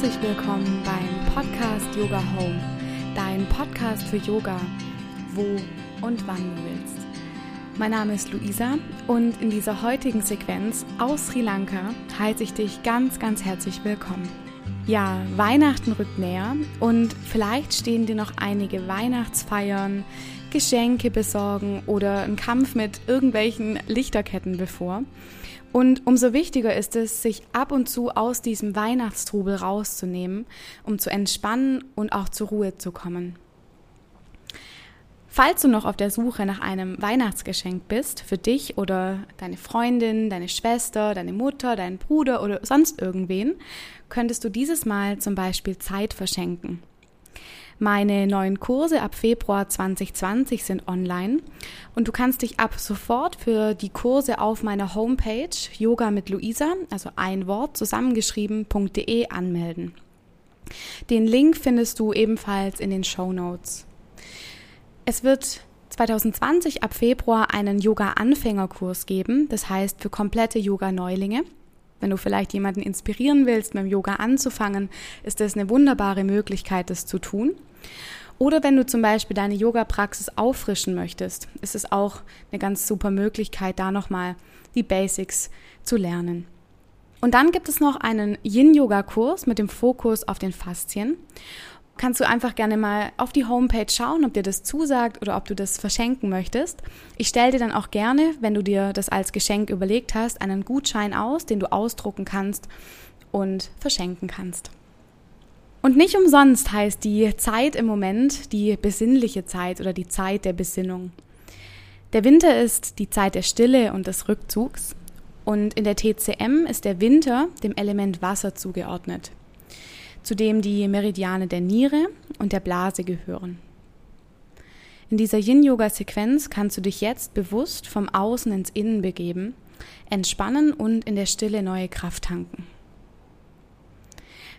herzlich willkommen beim Podcast Yoga Home, dein Podcast für Yoga, wo und wann du willst. Mein Name ist Luisa und in dieser heutigen Sequenz aus Sri Lanka heiße ich dich ganz, ganz herzlich willkommen. Ja, Weihnachten rückt näher und vielleicht stehen dir noch einige Weihnachtsfeiern, Geschenke besorgen oder ein Kampf mit irgendwelchen Lichterketten bevor. Und umso wichtiger ist es, sich ab und zu aus diesem Weihnachtstrubel rauszunehmen, um zu entspannen und auch zur Ruhe zu kommen. Falls du noch auf der Suche nach einem Weihnachtsgeschenk bist, für dich oder deine Freundin, deine Schwester, deine Mutter, deinen Bruder oder sonst irgendwen, könntest du dieses Mal zum Beispiel Zeit verschenken. Meine neuen Kurse ab Februar 2020 sind online und du kannst dich ab sofort für die Kurse auf meiner Homepage Yoga mit Luisa, also ein Wort zusammengeschrieben.de anmelden. Den Link findest du ebenfalls in den Show Notes. Es wird 2020 ab Februar einen Yoga-Anfängerkurs geben, das heißt für komplette Yoga-Neulinge. Wenn du vielleicht jemanden inspirieren willst, mit dem Yoga anzufangen, ist das eine wunderbare Möglichkeit, das zu tun. Oder wenn du zum Beispiel deine Yoga-Praxis auffrischen möchtest, ist es auch eine ganz super Möglichkeit, da nochmal die Basics zu lernen. Und dann gibt es noch einen Yin-Yoga-Kurs mit dem Fokus auf den Faszien. Kannst du einfach gerne mal auf die Homepage schauen, ob dir das zusagt oder ob du das verschenken möchtest. Ich stelle dir dann auch gerne, wenn du dir das als Geschenk überlegt hast, einen Gutschein aus, den du ausdrucken kannst und verschenken kannst. Und nicht umsonst heißt die Zeit im Moment die besinnliche Zeit oder die Zeit der Besinnung. Der Winter ist die Zeit der Stille und des Rückzugs und in der TCM ist der Winter dem Element Wasser zugeordnet, zu dem die Meridiane der Niere und der Blase gehören. In dieser Yin-Yoga-Sequenz kannst du dich jetzt bewusst vom Außen ins Innen begeben, entspannen und in der Stille neue Kraft tanken.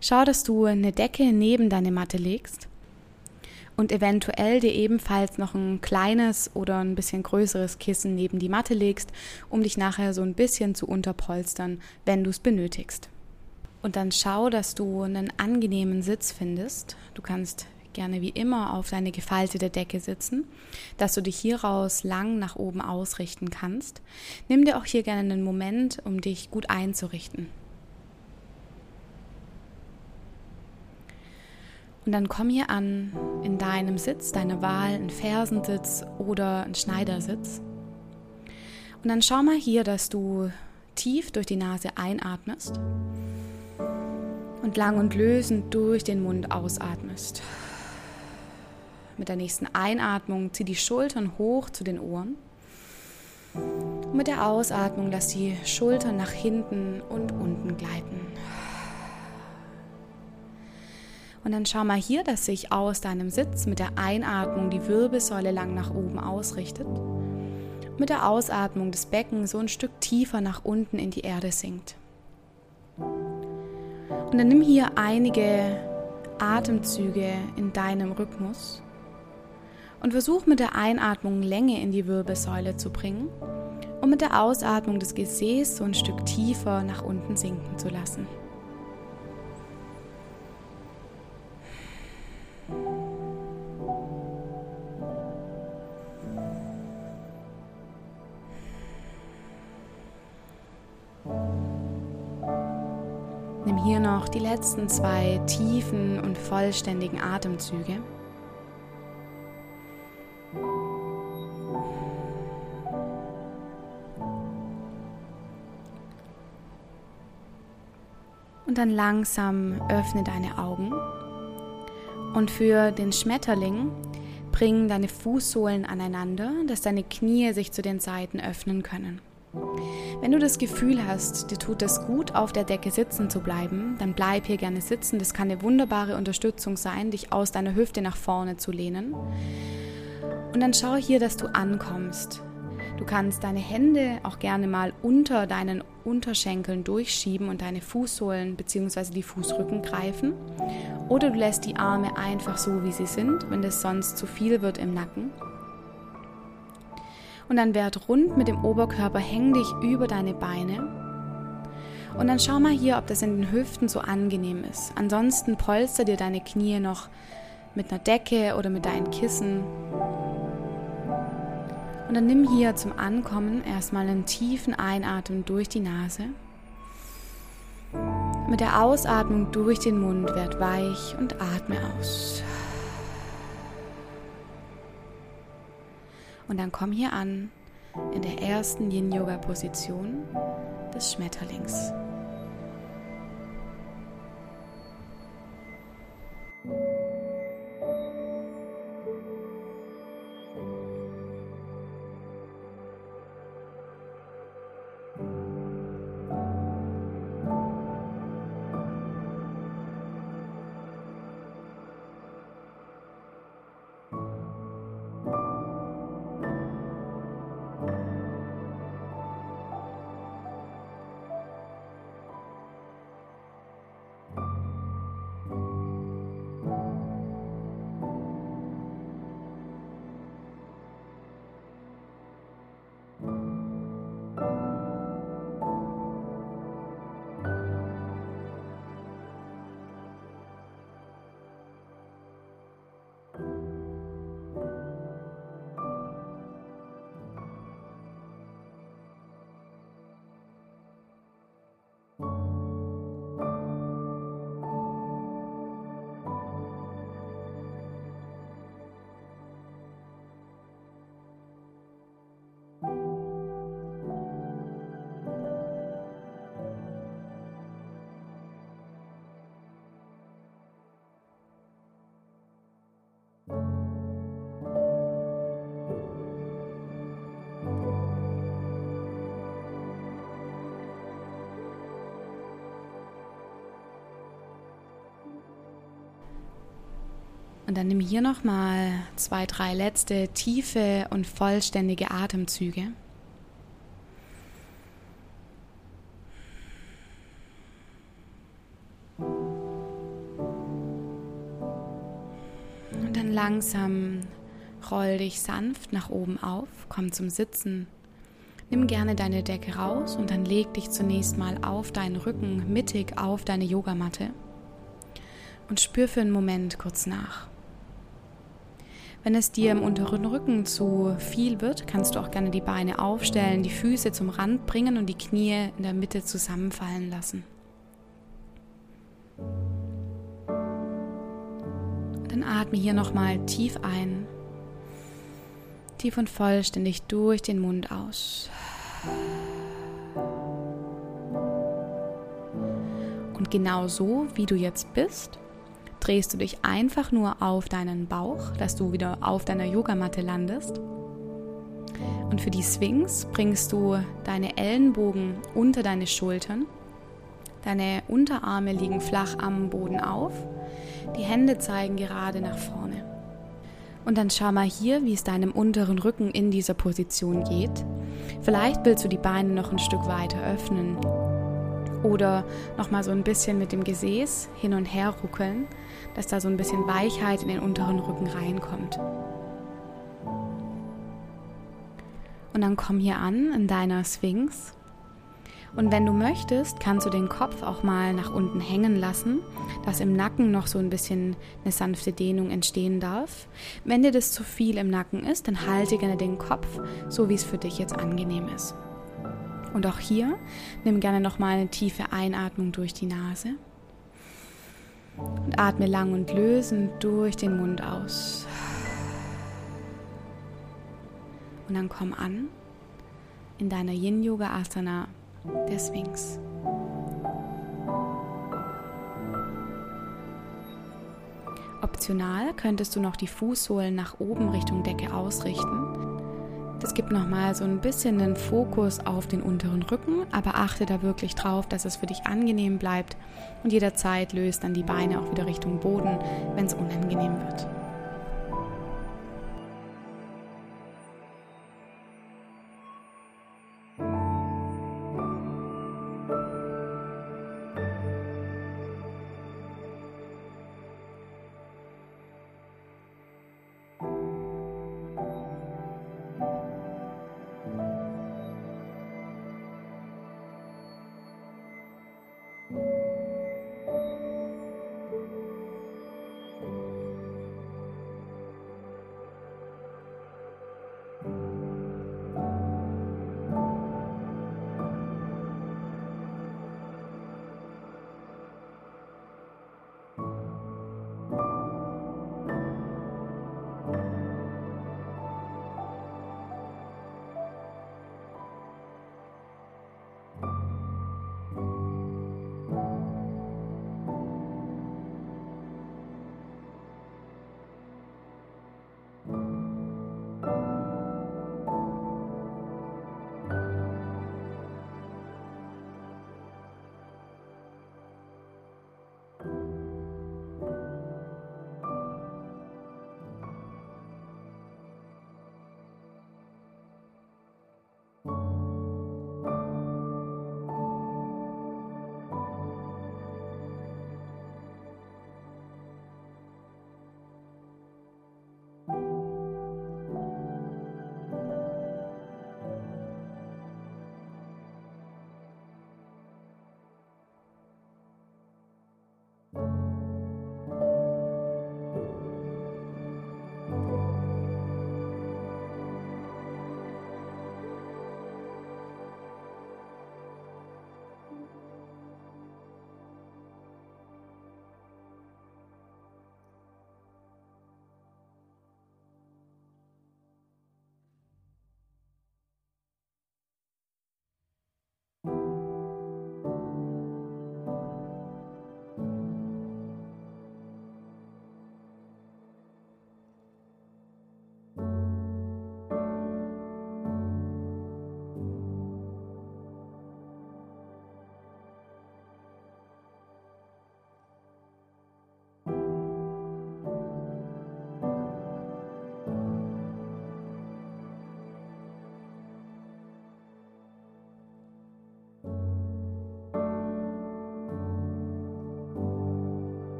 Schau, dass du eine Decke neben deine Matte legst und eventuell dir ebenfalls noch ein kleines oder ein bisschen größeres Kissen neben die Matte legst, um dich nachher so ein bisschen zu unterpolstern, wenn du es benötigst. Und dann schau, dass du einen angenehmen Sitz findest. Du kannst gerne wie immer auf deine gefaltete Decke sitzen, dass du dich hieraus lang nach oben ausrichten kannst. Nimm dir auch hier gerne einen Moment, um dich gut einzurichten. Und dann komm hier an in deinem Sitz, deine Wahl, ein Fersensitz oder ein Schneidersitz. Und dann schau mal hier, dass du tief durch die Nase einatmest und lang und lösend durch den Mund ausatmest. Mit der nächsten Einatmung zieh die Schultern hoch zu den Ohren. Und mit der Ausatmung lass die Schultern nach hinten und unten gleiten. Und dann schau mal hier, dass sich aus deinem Sitz mit der Einatmung die Wirbelsäule lang nach oben ausrichtet. Mit der Ausatmung des Beckens so ein Stück tiefer nach unten in die Erde sinkt. Und dann nimm hier einige Atemzüge in deinem Rhythmus und versuch mit der Einatmung Länge in die Wirbelsäule zu bringen und mit der Ausatmung des Gesäß so ein Stück tiefer nach unten sinken zu lassen. Nimm hier noch die letzten zwei tiefen und vollständigen Atemzüge. Und dann langsam öffne deine Augen. Und für den Schmetterling bring deine Fußsohlen aneinander, dass deine Knie sich zu den Seiten öffnen können. Wenn du das Gefühl hast, dir tut es gut, auf der Decke sitzen zu bleiben, dann bleib hier gerne sitzen. Das kann eine wunderbare Unterstützung sein, dich aus deiner Hüfte nach vorne zu lehnen. Und dann schau hier, dass du ankommst. Du kannst deine Hände auch gerne mal unter deinen Unterschenkeln durchschieben und deine Fußsohlen bzw. die Fußrücken greifen. Oder du lässt die Arme einfach so, wie sie sind, wenn das sonst zu viel wird im Nacken und dann werd rund mit dem Oberkörper, häng dich über deine Beine. Und dann schau mal hier, ob das in den Hüften so angenehm ist. Ansonsten polster dir deine Knie noch mit einer Decke oder mit deinen Kissen. Und dann nimm hier zum Ankommen erstmal einen tiefen Einatmen durch die Nase. Mit der Ausatmung durch den Mund werd weich und atme aus. Und dann komm hier an in der ersten Yin-Yoga-Position des Schmetterlings. Und dann nimm hier nochmal zwei, drei letzte tiefe und vollständige Atemzüge. Und dann langsam roll dich sanft nach oben auf, komm zum Sitzen. Nimm gerne deine Decke raus und dann leg dich zunächst mal auf deinen Rücken mittig auf deine Yogamatte und spür für einen Moment kurz nach. Wenn es dir im unteren Rücken zu viel wird, kannst du auch gerne die Beine aufstellen, die Füße zum Rand bringen und die Knie in der Mitte zusammenfallen lassen. Dann atme hier nochmal tief ein, tief und vollständig durch den Mund aus. Und genau so, wie du jetzt bist, drehst du dich einfach nur auf deinen Bauch, dass du wieder auf deiner Yogamatte landest. Und für die Sphinx bringst du deine Ellenbogen unter deine Schultern. Deine Unterarme liegen flach am Boden auf. Die Hände zeigen gerade nach vorne. Und dann schau mal hier, wie es deinem unteren Rücken in dieser Position geht. Vielleicht willst du die Beine noch ein Stück weiter öffnen oder nochmal so ein bisschen mit dem Gesäß hin und her ruckeln, dass da so ein bisschen Weichheit in den unteren Rücken reinkommt. Und dann komm hier an in deiner Sphinx. Und wenn du möchtest, kannst du den Kopf auch mal nach unten hängen lassen, dass im Nacken noch so ein bisschen eine sanfte Dehnung entstehen darf. Wenn dir das zu viel im Nacken ist, dann halte gerne den Kopf, so wie es für dich jetzt angenehm ist. Und auch hier nimm gerne nochmal eine tiefe Einatmung durch die Nase und atme lang und lösend durch den Mund aus. Und dann komm an in deiner Yin Yoga Asana der Sphinx. Optional könntest du noch die Fußsohlen nach oben Richtung Decke ausrichten das gibt nochmal so ein bisschen den Fokus auf den unteren Rücken, aber achte da wirklich drauf, dass es für dich angenehm bleibt und jederzeit löst dann die Beine auch wieder Richtung Boden, wenn es unangenehm wird.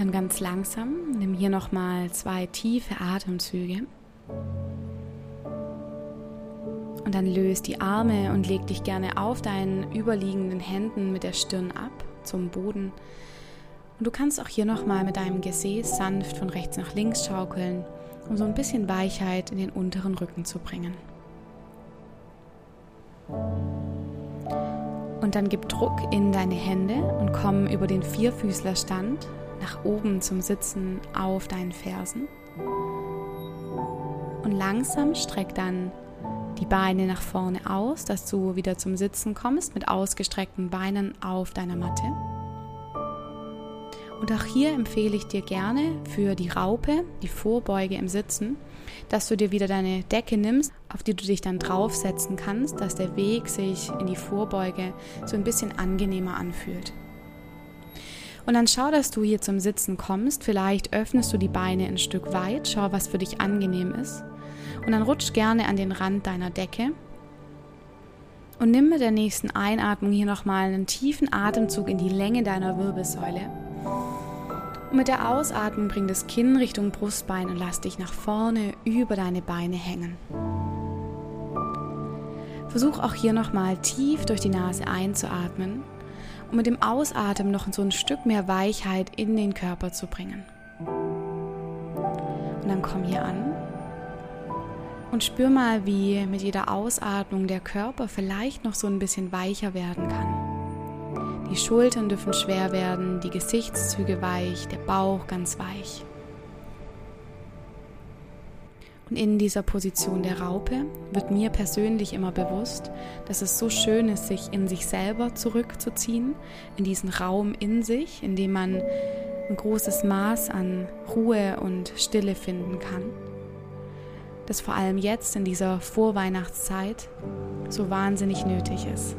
Dann ganz langsam nimm hier nochmal zwei tiefe Atemzüge. Und dann löst die Arme und leg dich gerne auf deinen überliegenden Händen mit der Stirn ab zum Boden. Und du kannst auch hier nochmal mit deinem Gesäß sanft von rechts nach links schaukeln, um so ein bisschen Weichheit in den unteren Rücken zu bringen. Und dann gib Druck in deine Hände und komm über den Vierfüßlerstand nach oben zum Sitzen auf deinen Fersen. Und langsam streck dann die Beine nach vorne aus, dass du wieder zum Sitzen kommst mit ausgestreckten Beinen auf deiner Matte. Und auch hier empfehle ich dir gerne für die Raupe, die Vorbeuge im Sitzen, dass du dir wieder deine Decke nimmst, auf die du dich dann draufsetzen kannst, dass der Weg sich in die Vorbeuge so ein bisschen angenehmer anfühlt. Und dann schau, dass du hier zum Sitzen kommst. Vielleicht öffnest du die Beine ein Stück weit, schau, was für dich angenehm ist. Und dann rutsch gerne an den Rand deiner Decke. Und nimm mit der nächsten Einatmung hier nochmal einen tiefen Atemzug in die Länge deiner Wirbelsäule. Und mit der Ausatmung bring das Kinn Richtung Brustbein und lass dich nach vorne über deine Beine hängen. Versuch auch hier nochmal tief durch die Nase einzuatmen und mit dem Ausatmen noch so ein Stück mehr Weichheit in den Körper zu bringen. Und dann komm hier an und spür mal, wie mit jeder Ausatmung der Körper vielleicht noch so ein bisschen weicher werden kann. Die Schultern dürfen schwer werden, die Gesichtszüge weich, der Bauch ganz weich. In dieser Position der Raupe wird mir persönlich immer bewusst, dass es so schön ist, sich in sich selber zurückzuziehen, in diesen Raum in sich, in dem man ein großes Maß an Ruhe und Stille finden kann. Das vor allem jetzt in dieser Vorweihnachtszeit so wahnsinnig nötig ist.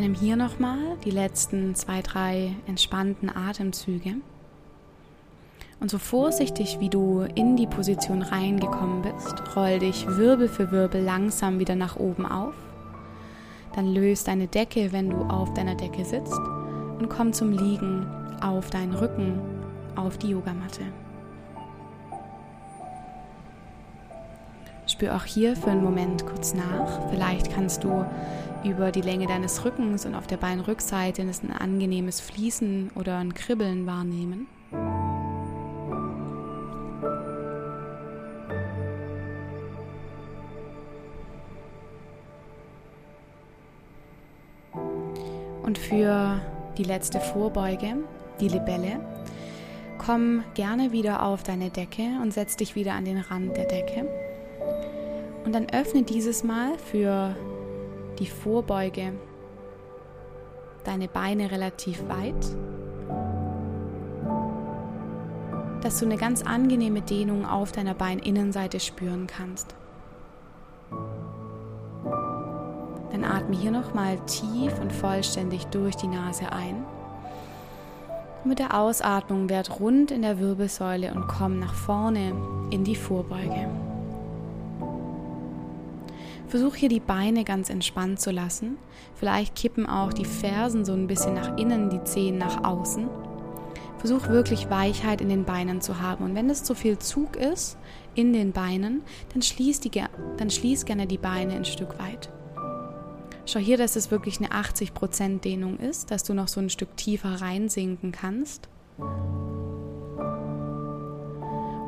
Nimm hier nochmal die letzten zwei, drei entspannten Atemzüge. Und so vorsichtig, wie du in die Position reingekommen bist, roll dich Wirbel für Wirbel langsam wieder nach oben auf. Dann löst deine Decke, wenn du auf deiner Decke sitzt und komm zum Liegen auf deinen Rücken, auf die Yogamatte. Spür auch hier für einen Moment kurz nach. Vielleicht kannst du über die Länge deines Rückens und auf der Beinrückseite ein angenehmes Fließen oder ein Kribbeln wahrnehmen. Und für die letzte Vorbeuge, die Libelle, komm gerne wieder auf deine Decke und setz dich wieder an den Rand der Decke. Und dann öffne dieses Mal für die Vorbeuge deine Beine relativ weit, dass du eine ganz angenehme Dehnung auf deiner Beininnenseite spüren kannst. Dann atme hier nochmal tief und vollständig durch die Nase ein. Mit der Ausatmung werd rund in der Wirbelsäule und komm nach vorne in die Vorbeuge. Versuch hier die Beine ganz entspannt zu lassen. Vielleicht kippen auch die Fersen so ein bisschen nach innen, die Zehen nach außen. Versuch wirklich Weichheit in den Beinen zu haben. Und wenn es zu viel Zug ist in den Beinen, dann schließ, die, dann schließ gerne die Beine ein Stück weit. Schau hier, dass es wirklich eine 80% Dehnung ist, dass du noch so ein Stück tiefer reinsinken kannst.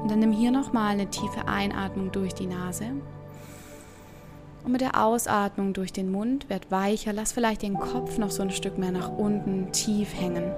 Und dann nimm hier nochmal eine tiefe Einatmung durch die Nase. Und mit der Ausatmung durch den Mund werd weicher. Lass vielleicht den Kopf noch so ein Stück mehr nach unten tief hängen.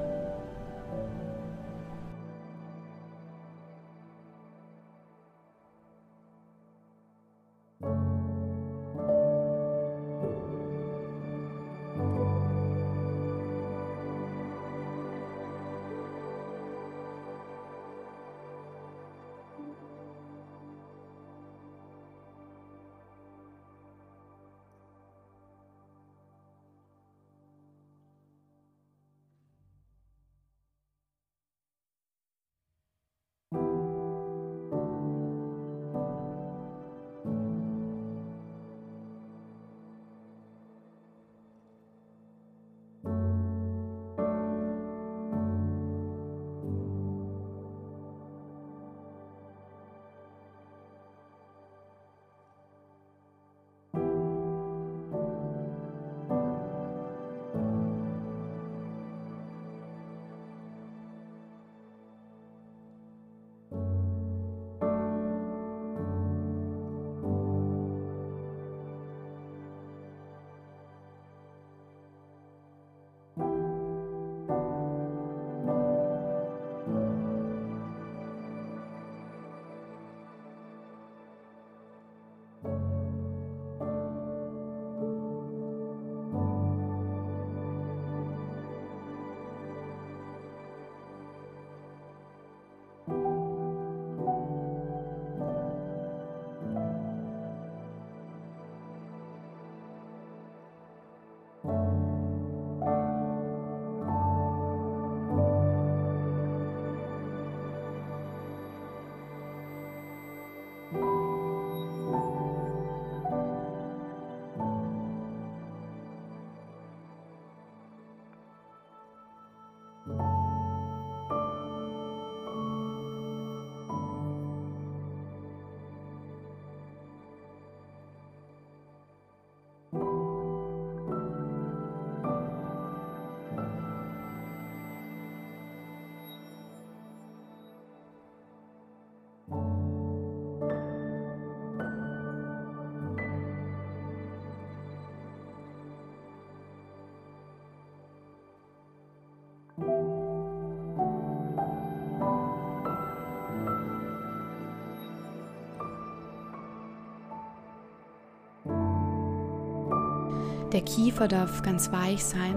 Der Kiefer darf ganz weich sein.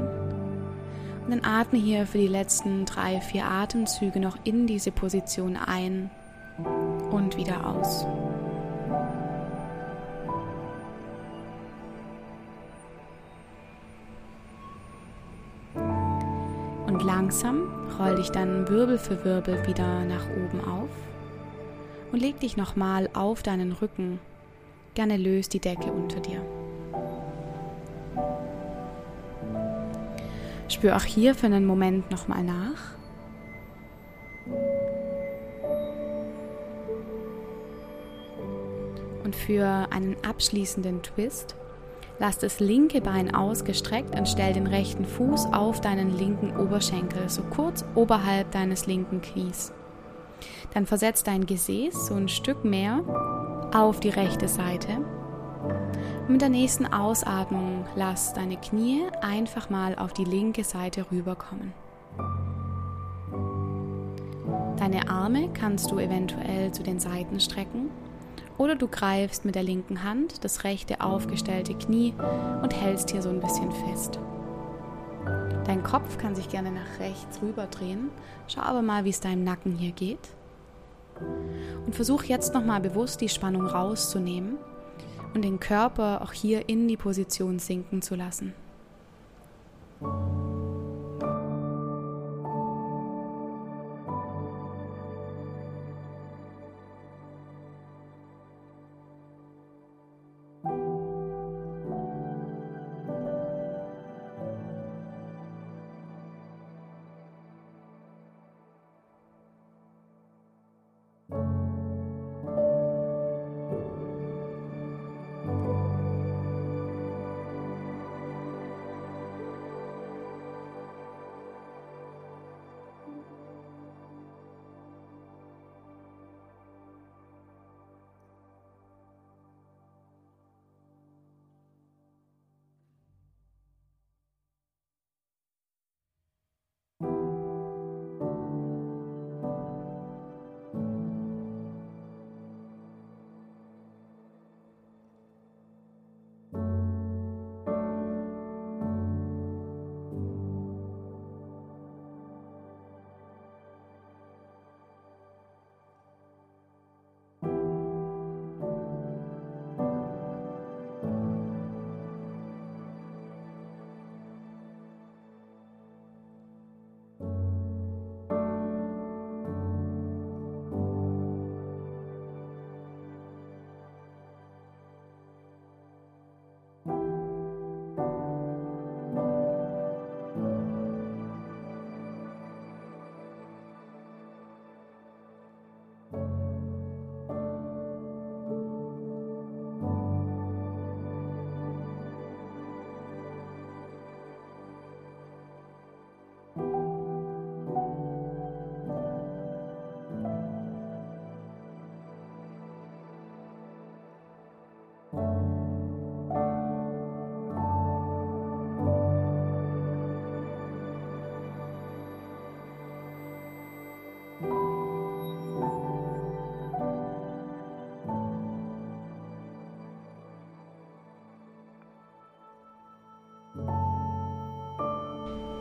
Und dann atme hier für die letzten drei, vier Atemzüge noch in diese Position ein und wieder aus. Und langsam roll dich dann Wirbel für Wirbel wieder nach oben auf und leg dich nochmal auf deinen Rücken. Gerne löst die Decke unter dir. Spür auch hier für einen Moment nochmal nach. Und für einen abschließenden Twist lass das linke Bein ausgestreckt und stell den rechten Fuß auf deinen linken Oberschenkel, so kurz oberhalb deines linken Knies. Dann versetz dein Gesäß so ein Stück mehr auf die rechte Seite mit der nächsten Ausatmung lass deine Knie einfach mal auf die linke Seite rüberkommen. Deine Arme kannst du eventuell zu den Seiten strecken oder du greifst mit der linken Hand das rechte aufgestellte Knie und hältst hier so ein bisschen fest. Dein Kopf kann sich gerne nach rechts rüber drehen. Schau aber mal, wie es deinem Nacken hier geht. Und versuch jetzt nochmal bewusst die Spannung rauszunehmen und den Körper auch hier in die Position sinken zu lassen.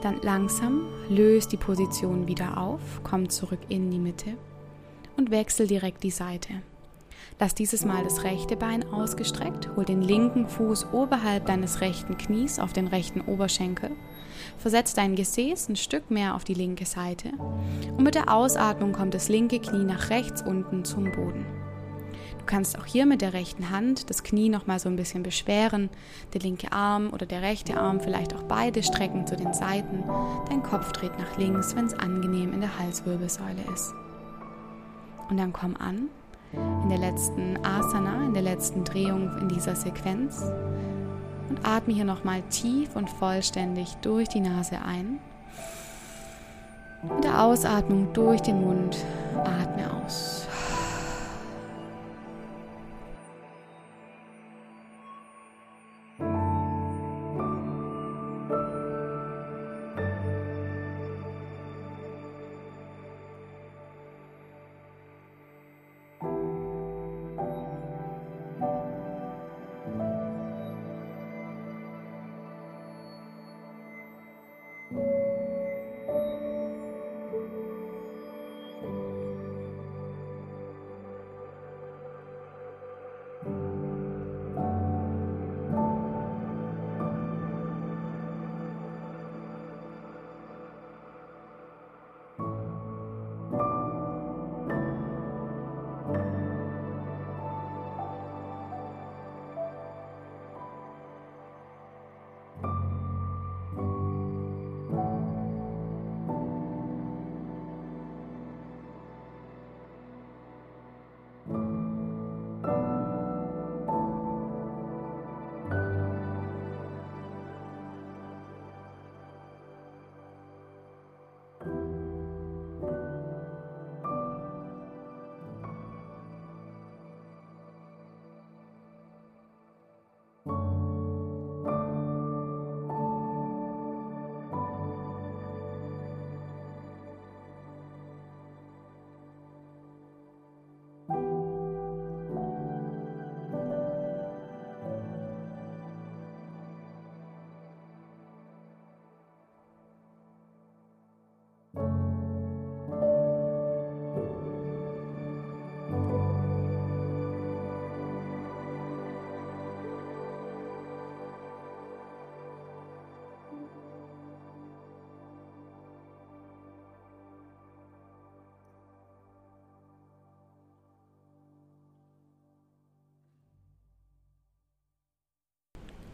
Dann langsam löst die Position wieder auf, komm zurück in die Mitte und wechsel direkt die Seite. Lass dieses Mal das rechte Bein ausgestreckt, hol den linken Fuß oberhalb deines rechten Knies auf den rechten Oberschenkel, versetz dein Gesäß ein Stück mehr auf die linke Seite und mit der Ausatmung kommt das linke Knie nach rechts unten zum Boden. Du kannst auch hier mit der rechten Hand das Knie noch mal so ein bisschen beschweren, der linke Arm oder der rechte Arm vielleicht auch beide strecken zu den Seiten. Dein Kopf dreht nach links, wenn es angenehm in der Halswirbelsäule ist. Und dann komm an in der letzten Asana, in der letzten Drehung in dieser Sequenz und atme hier noch mal tief und vollständig durch die Nase ein. Mit der Ausatmung durch den Mund atme aus.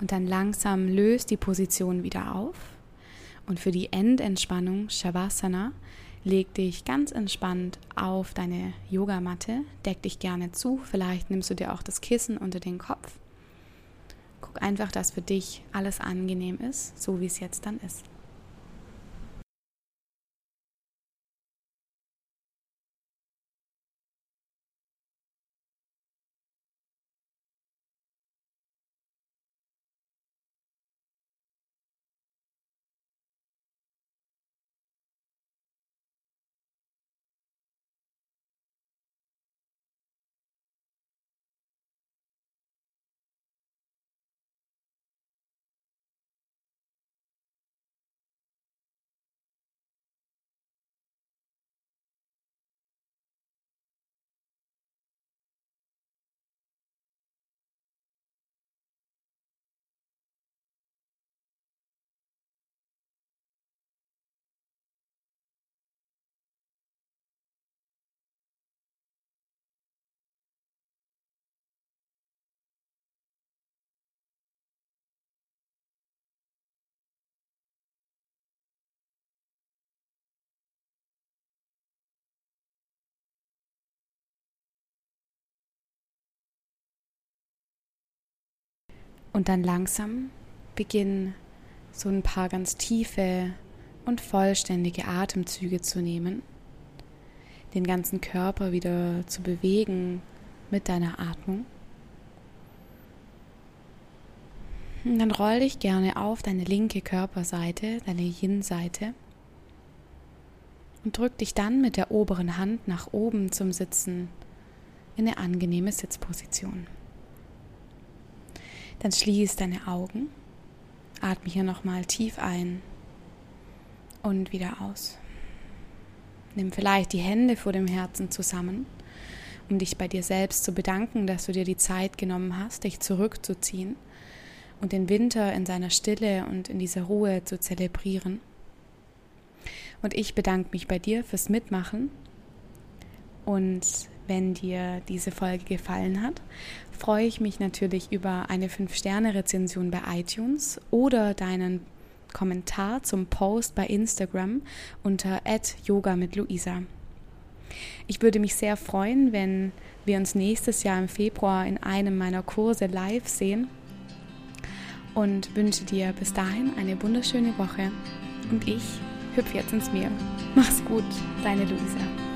Und dann langsam löst die Position wieder auf. Und für die Endentspannung Shavasana leg dich ganz entspannt auf deine Yogamatte, deck dich gerne zu, vielleicht nimmst du dir auch das Kissen unter den Kopf. Guck einfach, dass für dich alles angenehm ist, so wie es jetzt dann ist. Und dann langsam beginnen so ein paar ganz tiefe und vollständige Atemzüge zu nehmen, den ganzen Körper wieder zu bewegen mit deiner Atmung. Und dann roll dich gerne auf deine linke Körperseite, deine Yin-Seite und drück dich dann mit der oberen Hand nach oben zum Sitzen in eine angenehme Sitzposition. Dann schließ deine Augen, atme hier nochmal tief ein und wieder aus. Nimm vielleicht die Hände vor dem Herzen zusammen, um dich bei dir selbst zu bedanken, dass du dir die Zeit genommen hast, dich zurückzuziehen und den Winter in seiner Stille und in dieser Ruhe zu zelebrieren. Und ich bedanke mich bei dir fürs Mitmachen und wenn dir diese Folge gefallen hat, freue ich mich natürlich über eine 5-Sterne-Rezension bei iTunes oder deinen Kommentar zum Post bei Instagram unter yoga mit Luisa. Ich würde mich sehr freuen, wenn wir uns nächstes Jahr im Februar in einem meiner Kurse live sehen und wünsche dir bis dahin eine wunderschöne Woche. Und ich hüpfe jetzt ins Meer. Mach's gut, deine Luisa.